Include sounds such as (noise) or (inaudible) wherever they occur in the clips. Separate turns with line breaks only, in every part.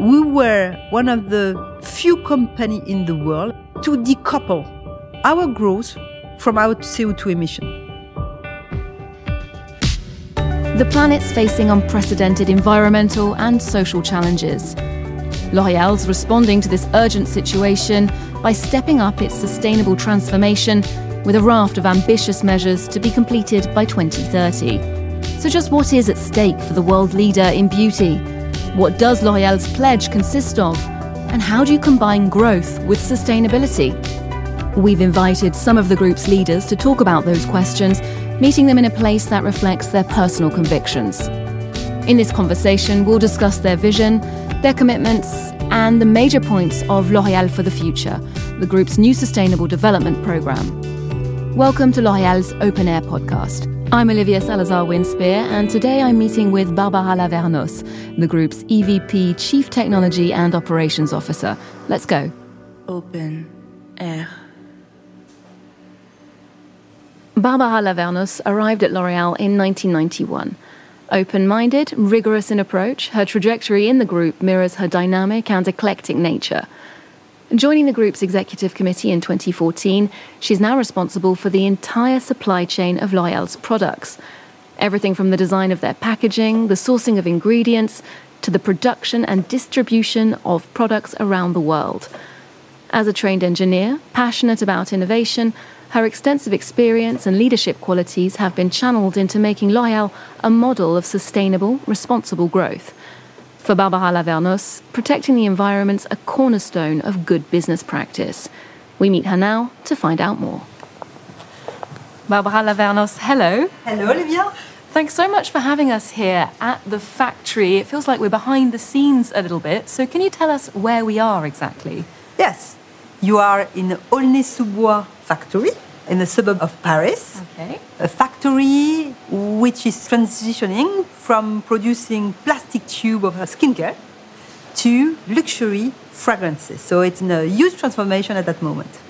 We were one of the few companies in the world to decouple our growth from our CO2 emission.
The planet's facing unprecedented environmental and social challenges. L'Oréal's responding to this urgent situation by stepping up its sustainable transformation with a raft of ambitious measures to be completed by 2030. So, just what is at stake for the world leader in beauty? What does L'Oréal's pledge consist of? And how do you combine growth with sustainability? We've invited some of the group's leaders to talk about those questions, meeting them in a place that reflects their personal convictions. In this conversation, we'll discuss their vision, their commitments, and the major points of L'Oréal for the Future, the group's new sustainable development programme. Welcome to L'Oréal's Open Air podcast. I'm Olivia Salazar Winspear, and today I'm meeting with Barbara Lavernos, the group's EVP Chief Technology and Operations Officer. Let's go.
Open Air.
Barbara Lavernos arrived at L'Oréal in 1991. Open minded, rigorous in approach, her trajectory in the group mirrors her dynamic and eclectic nature. Joining the group's executive committee in 2014, she's now responsible for the entire supply chain of L'Oréal's products. Everything from the design of their packaging, the sourcing of ingredients, to the production and distribution of products around the world. As a trained engineer, passionate about innovation, her extensive experience and leadership qualities have been channeled into making L'Oréal a model of sustainable, responsible growth. For Barbara Lavernos, protecting the environment's a cornerstone of good business practice. We meet her now to find out more. Barbara Lavernos, hello.
Hello, Olivia.
Thanks so much for having us here at the factory. It feels like we're behind the scenes a little bit. So, can you tell us where we are exactly?
Yes, you are in Aulnay-sous-Bois factory in the suburb of Paris.
Okay.
A factory which is transitioning from producing plastic tube of skincare to luxury fragrances. So it's a huge transformation at that moment.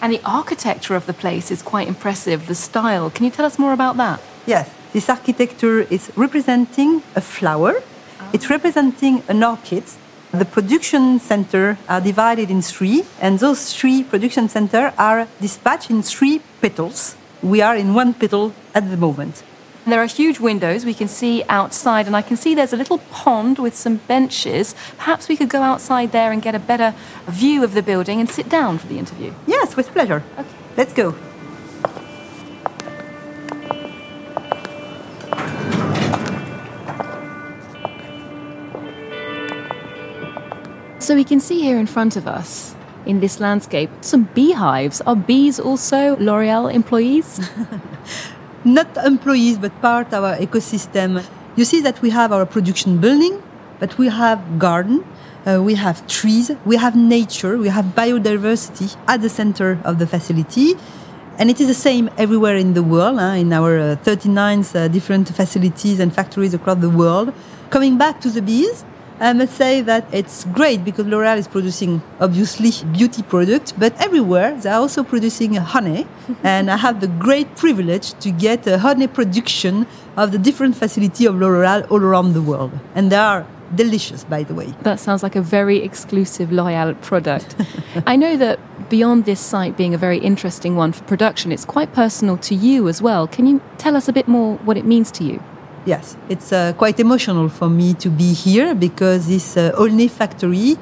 And the architecture of the place is quite impressive, the style. Can you tell us more about that?
Yes, this architecture is representing a flower. Ah. It's representing an orchid the production center are divided in three, and those three production centers are dispatched in three petals. We are in one petal at the moment.
There are huge windows we can see outside, and I can see there's a little pond with some benches. Perhaps we could go outside there and get a better view of the building and sit down for the interview.
Yes, with pleasure.
Okay.
Let's go.
So we can see here in front of us, in this landscape, some beehives. Are bees also L'Oreal employees? (laughs)
Not employees, but part of our ecosystem. You see that we have our production building, but we have garden, uh, we have trees, we have nature, we have biodiversity at the center of the facility. And it is the same everywhere in the world, uh, in our uh, 39 uh, different facilities and factories across the world. Coming back to the bees, I must say that it's great because L'Oreal is producing obviously beauty products, but everywhere they're also producing honey. (laughs) and I have the great privilege to get a honey production of the different facility of L'Oreal all around the world. And they are delicious, by the way.
That sounds like a very exclusive L'Oreal product. (laughs) I know that beyond this site being a very interesting one for production, it's quite personal to you as well. Can you tell us a bit more what it means to you?
Yes, it's uh, quite emotional for me to be here because this uh, Aulnay factory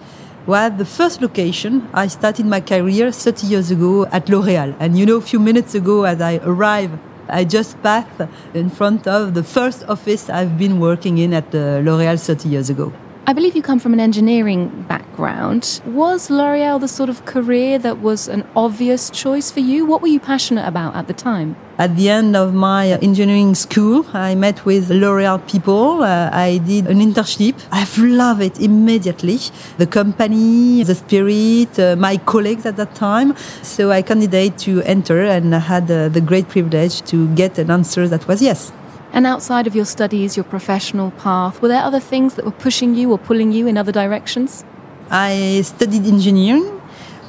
was the first location I started my career 30 years ago at L'Oréal. And you know, a few minutes ago as I arrived, I just passed in front of the first office I've been working in at uh, L'Oréal 30 years ago.
I believe you come from an engineering background. Was L'Oreal the sort of career that was an obvious choice for you? What were you passionate about at the time?
At the end of my engineering school, I met with L'Oreal people. Uh, I did an internship. I've loved it immediately. The company, the spirit, uh, my colleagues at that time. So I candidated to enter and I had uh, the great privilege to get an answer that was yes.
And outside of your studies, your professional path, were there other things that were pushing you or pulling you in other directions?
I studied engineering,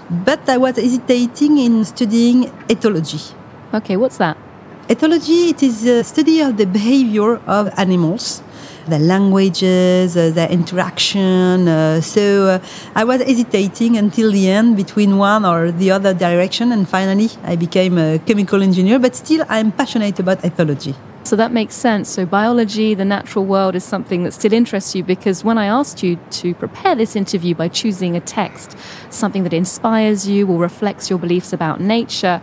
but I was hesitating in studying ethology.
Okay, what's that?
Ethology it is a study of the behavior of animals. Their languages, uh, their interaction. Uh, so uh, I was hesitating until the end between one or the other direction, and finally I became a chemical engineer. But still, I'm passionate about ethology.
So that makes sense. So biology, the natural world, is something that still interests you because when I asked you to prepare this interview by choosing a text, something that inspires you or reflects your beliefs about nature,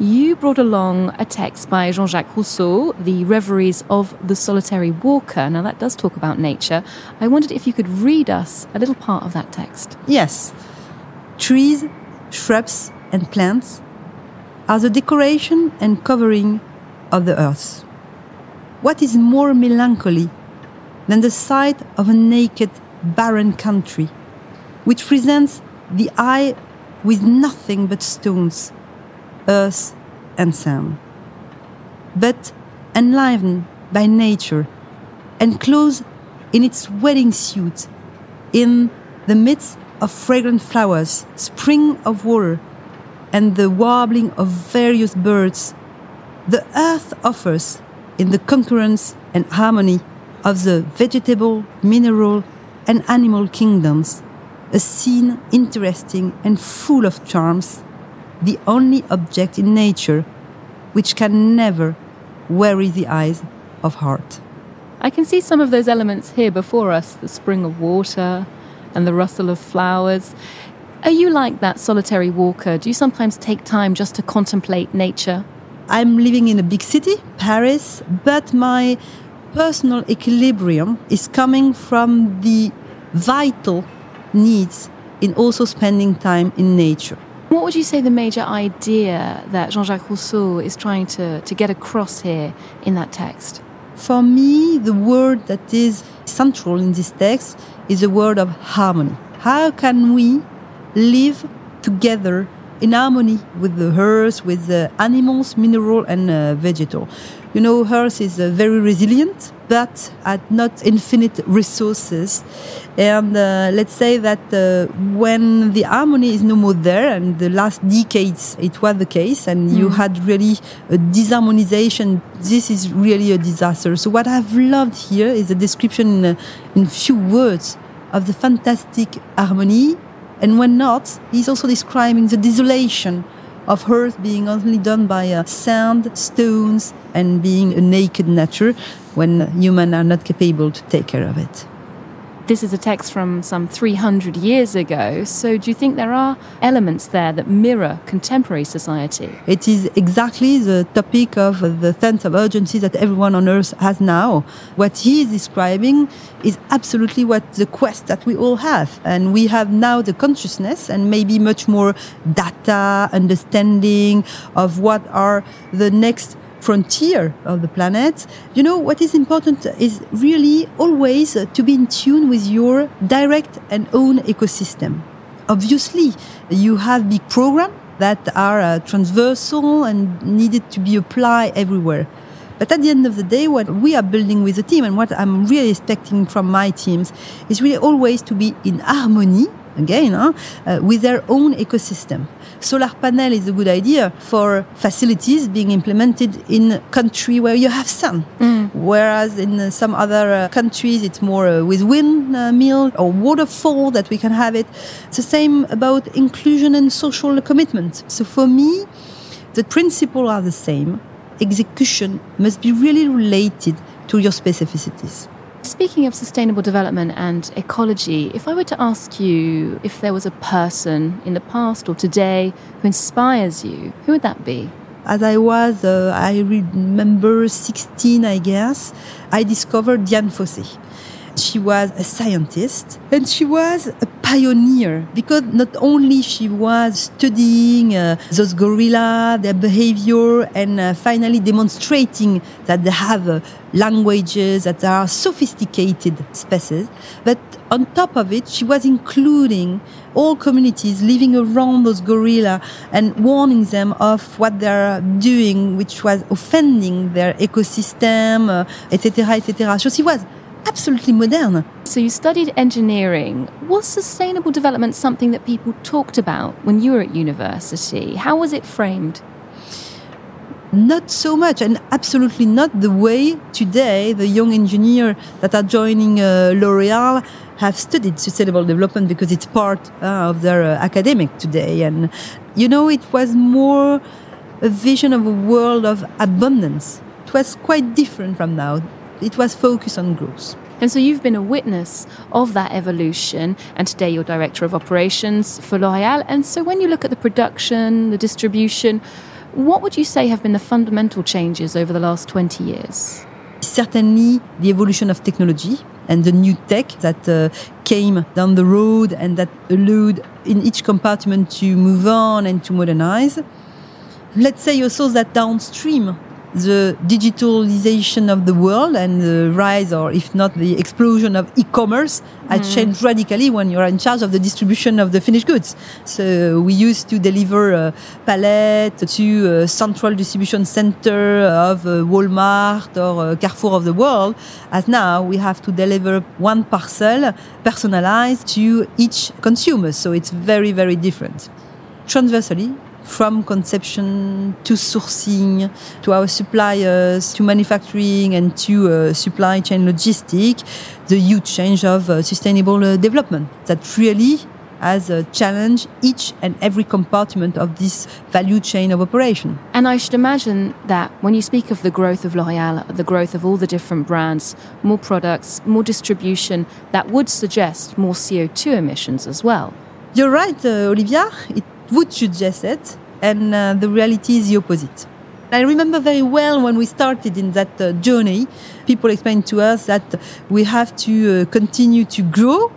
you brought along a text by Jean Jacques Rousseau, The Reveries of the Solitary Walker. Now, that does talk about nature. I wondered if you could read us a little part of that text.
Yes. Trees, shrubs, and plants are the decoration and covering of the earth. What is more melancholy than the sight of a naked, barren country, which presents the eye with nothing but stones, earth, and sand? But enlivened by nature and clothed in its wedding suit, in the midst of fragrant flowers, spring of water, and the warbling of various birds, the earth offers in the concurrence and harmony of the vegetable, mineral, and animal kingdoms, a scene interesting and full of charms, the only object in nature which can never weary the eyes of heart.
I can see some of those elements here before us the spring of water and the rustle of flowers. Are you like that solitary walker? Do you sometimes take time just to contemplate nature?
I'm living in a big city, Paris, but my personal equilibrium is coming from the vital needs in also spending time in nature.
What would you say the major idea that Jean Jacques Rousseau is trying to, to get across here in that text?
For me, the word that is central in this text is the word of harmony. How can we live together in harmony with the earth, with the animals, mineral, and uh, vegetal. You know, earth is uh, very resilient, but at not infinite resources. And uh, let's say that uh, when the harmony is no more there, and the last decades it was the case, and mm. you had really a disharmonization, this is really a disaster. So what I've loved here is a description in, in few words of the fantastic harmony and when not, he's also describing the desolation of earth being only done by uh, sand, stones, and being a naked nature when humans are not capable to take care of it.
This is a text from some 300 years ago, so do you think there are elements there that mirror contemporary society?
It is exactly the topic of the sense of urgency that everyone on earth has now. What he is describing is absolutely what the quest that we all have. And we have now the consciousness and maybe much more data, understanding of what are the next frontier of the planet, you know, what is important is really always to be in tune with your direct and own ecosystem. Obviously, you have big programs that are uh, transversal and needed to be applied everywhere. But at the end of the day, what we are building with the team and what I'm really expecting from my teams is really always to be in harmony again, huh, uh, with their own ecosystem. Solar panel is a good idea for facilities being implemented in a country where you have sun, mm. whereas in uh, some other uh, countries it's more uh, with windmill or waterfall that we can have it. It's the same about inclusion and social commitment. So for me, the principles are the same. Execution must be really related to your specificities.
Speaking of sustainable development and ecology, if I were to ask you if there was a person in the past or today who inspires you, who would that be?
As I was, uh, I remember 16, I guess, I discovered Dian Fossey. She was a scientist and she was a pioneer because not only she was studying uh, those gorilla, their behavior, and uh, finally demonstrating that they have uh, languages that are sophisticated species, but on top of it, she was including all communities living around those gorilla and warning them of what they're doing, which was offending their ecosystem, etc., uh, etc. So she was absolutely modern.
So you studied engineering. Was sustainable development something that people talked about when you were at university? How was it framed?
Not so much, and absolutely not the way today the young engineers that are joining uh, L'Oreal have studied sustainable development because it's part uh, of their uh, academic today. And, you know, it was more a vision of a world of abundance. It was quite different from now. It was focused on growth.
And so you've been a witness of that evolution, and today you're director of operations for L'Oréal. And so when you look at the production, the distribution, what would you say have been the fundamental changes over the last 20 years?
Certainly the evolution of technology and the new tech that uh, came down the road and that allowed in each compartment to move on and to modernize. Let's say also that downstream the digitalization of the world and the rise, or if not the explosion of e-commerce, mm. has changed radically when you're in charge of the distribution of the finished goods. So we used to deliver a pallet to a central distribution center of Walmart or Carrefour of the world, as now we have to deliver one parcel personalized to each consumer. So it's very, very different. Transversally, from conception to sourcing to our suppliers to manufacturing and to uh, supply chain logistics, the huge change of uh, sustainable uh, development that really has a challenge each and every compartment of this value chain of operation.
And I should imagine that when you speak of the growth of L'Oréal, the growth of all the different brands, more products, more distribution, that would suggest more CO2 emissions as well.
You're right, uh, Olivia. It would suggest it, and uh, the reality is the opposite. I remember very well when we started in that uh, journey, people explained to us that we have to uh, continue to grow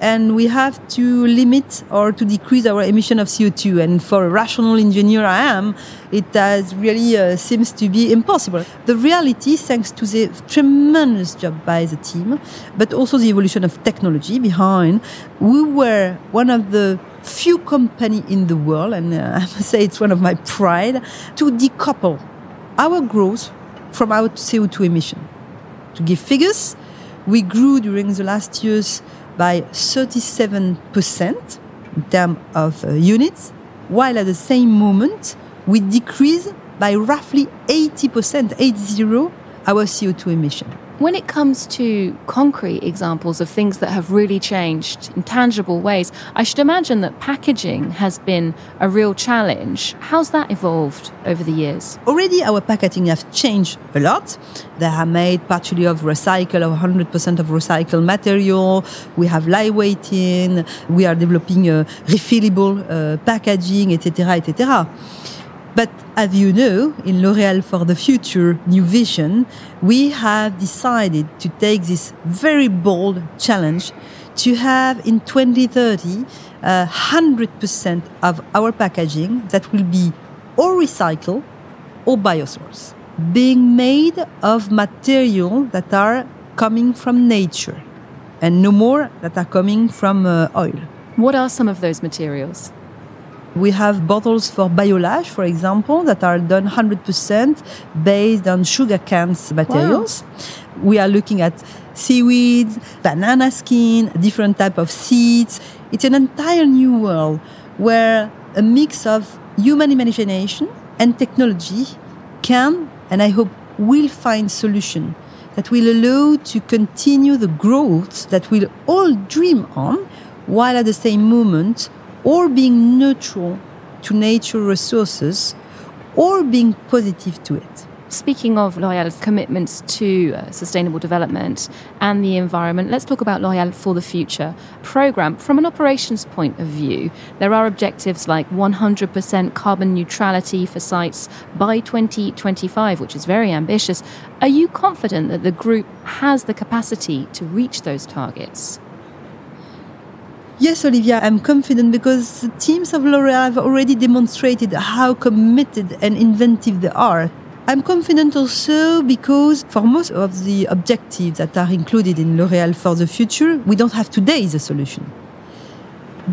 and we have to limit or to decrease our emission of CO2. And for a rational engineer I am, it has really uh, seems to be impossible. The reality, thanks to the tremendous job by the team, but also the evolution of technology behind, we were one of the few company in the world, and uh, (laughs) I must say it's one of my pride, to decouple our growth from our CO2 emission. To give figures, we grew during the last years by 37% in terms of uh, units, while at the same moment we decrease by roughly 80%, 80, our CO2 emission.
When it comes to concrete examples of things that have really changed in tangible ways, I should imagine that packaging has been a real challenge. How's that evolved over the years?
Already our packaging has changed a lot. They are made partially of recycled, of 100% of recycled material. We have lightweighting. We are developing a refillable uh, packaging, etc., etc. But as you know, in L'Oréal for the Future New Vision, we have decided to take this very bold challenge to have in 2030 uh, 100% of our packaging that will be or recycled or biosourced, being made of material that are coming from nature and no more that are coming from uh, oil.
What are some of those materials?
We have bottles for biolage, for example, that are done 100% based on sugar cans materials. Wow. We are looking at seaweeds, banana skin, different type of seeds. It's an entire new world where a mix of human imagination and technology can, and I hope will find solution that will allow to continue the growth that we'll all dream on, while at the same moment or being neutral to nature resources or being positive to it.
Speaking of L'Oréal's commitments to uh, sustainable development and the environment, let's talk about L'Oréal for the Future program. From an operations point of view, there are objectives like 100% carbon neutrality for sites by 2025, which is very ambitious. Are you confident that the group has the capacity to reach those targets?
Yes, Olivia, I'm confident because the teams of L'Oréal have already demonstrated how committed and inventive they are. I'm confident also because for most of the objectives that are included in L'Oréal for the future, we don't have today the solution.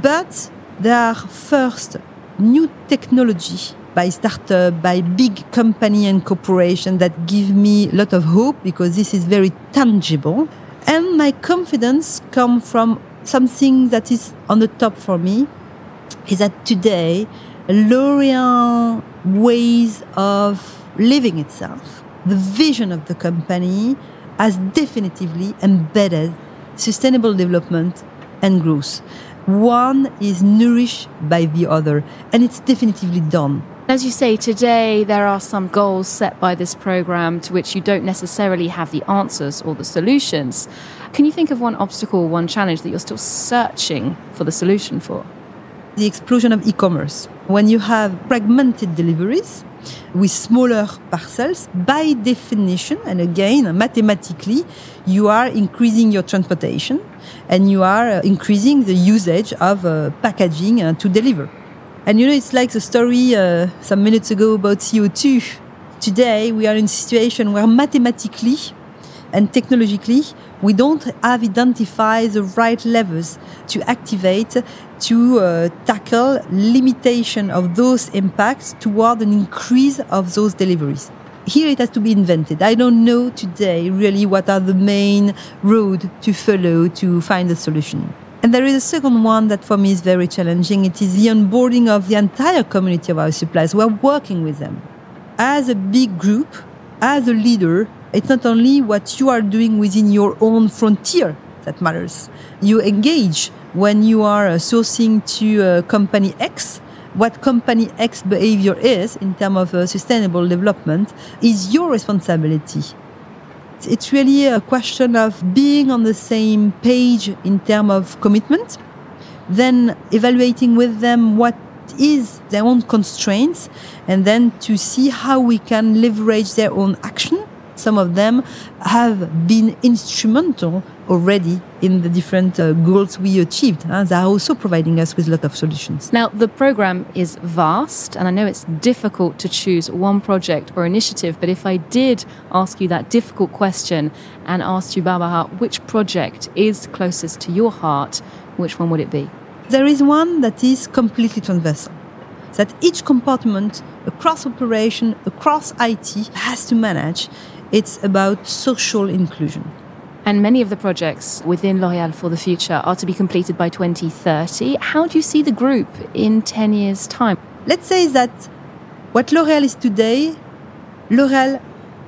But there are first new technology by startup, by big company and corporation that give me a lot of hope because this is very tangible. And my confidence comes from something that is on the top for me is that today L'Oreal ways of living itself, the vision of the company has definitively embedded sustainable development and growth. One is nourished by the other, and it's definitively done.
As you say, today there are some goals set by this program to which you don't necessarily have the answers or the solutions. Can you think of one obstacle, one challenge that you're still searching for the solution for?
The explosion of e commerce. When you have fragmented deliveries, with smaller parcels, by definition, and again, mathematically, you are increasing your transportation and you are uh, increasing the usage of uh, packaging uh, to deliver. And you know, it's like the story uh, some minutes ago about CO2. Today, we are in a situation where mathematically and technologically, we don't have identified the right levers to activate to uh, tackle limitation of those impacts toward an increase of those deliveries. Here it has to be invented. I don't know today really what are the main road to follow to find a solution. And there is a second one that for me is very challenging. It is the onboarding of the entire community of our suppliers. We're working with them. As a big group, as a leader, it's not only what you are doing within your own frontier that matters. You engage when you are uh, sourcing to uh, company X. What company X behavior is in terms of uh, sustainable development is your responsibility. It's really a question of being on the same page in terms of commitment, then evaluating with them what is their own constraints, and then to see how we can leverage their own action some of them have been instrumental already in the different uh, goals we achieved. Uh, they are also providing us with a lot of solutions.
Now, the program is vast, and I know it's difficult to choose one project or initiative, but if I did ask you that difficult question and asked you, Barbara, which project is closest to your heart, which one would it be?
There is one that is completely transversal that each compartment across operation, across IT has to manage it's about social inclusion.
And many of the projects within L'Oréal for the Future are to be completed by 2030. How do you see the group in 10 years' time?
Let's say that what L'Oréal is today, L'Oréal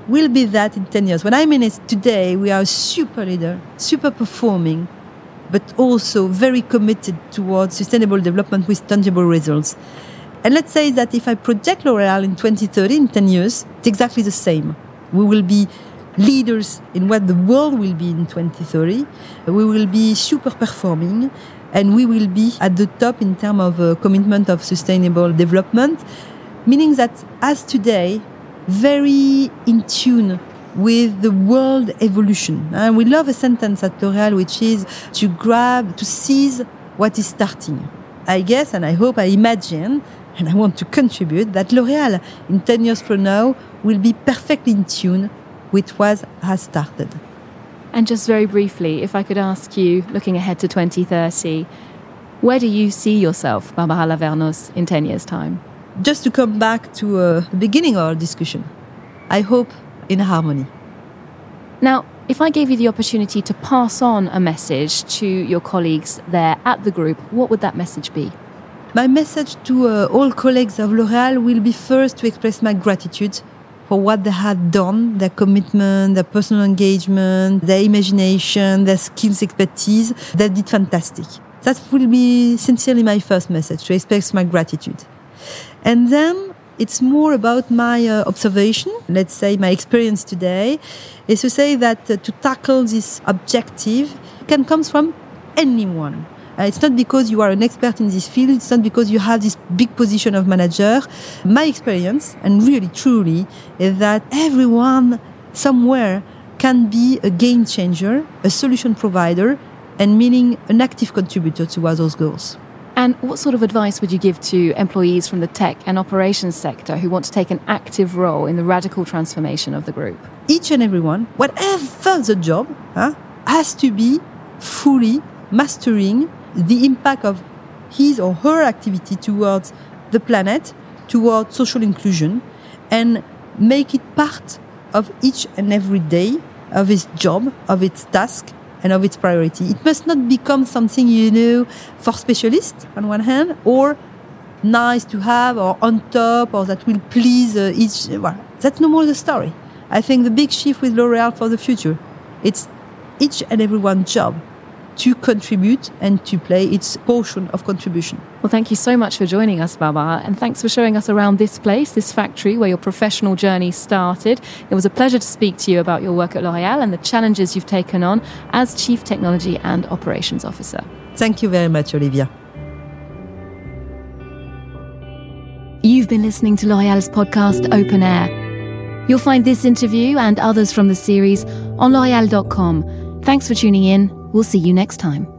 will be that in 10 years. What I mean is today we are a super leader, super performing, but also very committed towards sustainable development with tangible results. And let's say that if I project L'Oréal in 2030, in 10 years, it's exactly the same. We will be leaders in what the world will be in 2030. We will be super performing and we will be at the top in terms of uh, commitment of sustainable development, meaning that as today, very in tune with the world evolution. And we love a sentence at L'Oréal which is to grab, to seize what is starting. I guess, and I hope, I imagine, and I want to contribute that L'Oréal in 10 years from now will be perfectly in tune with what has started.
And just very briefly, if I could ask you, looking ahead to 2030, where do you see yourself, Barbara Lavernos, in 10 years' time?
Just to come back to uh, the beginning of our discussion, I hope in harmony.
Now, if I gave you the opportunity to pass on a message to your colleagues there at the group, what would that message be?
My message to uh, all colleagues of L'Oréal will be first to express my gratitude for what they had done, their commitment, their personal engagement, their imagination, their skills, expertise. They did fantastic. That will be sincerely my first message to express my gratitude. And then it's more about my uh, observation, let's say my experience today, is to say that uh, to tackle this objective can come from anyone uh, it's not because you are an expert in this field. It's not because you have this big position of manager. My experience, and really truly, is that everyone somewhere can be a game changer, a solution provider, and meaning an active contributor towards those goals.
And what sort of advice would you give to employees from the tech and operations sector who want to take an active role in the radical transformation of the group?
Each and everyone, whatever the job, huh, has to be fully mastering the impact of his or her activity towards the planet, towards social inclusion, and make it part of each and every day of his job, of its task, and of its priority. It must not become something, you know, for specialists on one hand, or nice to have, or on top, or that will please uh, each. Well, That's no more the story. I think the big shift with L'Oreal for the future, it's each and every one job to contribute and to play its portion of contribution.
Well, thank you so much for joining us, Baba, and thanks for showing us around this place, this factory where your professional journey started. It was a pleasure to speak to you about your work at L'Oréal and the challenges you've taken on as Chief Technology and Operations Officer.
Thank you very much, Olivia.
You've been listening to L'Oréal's podcast Open Air. You'll find this interview and others from the series on L'Oreal.com. Thanks for tuning in. We'll see you next time.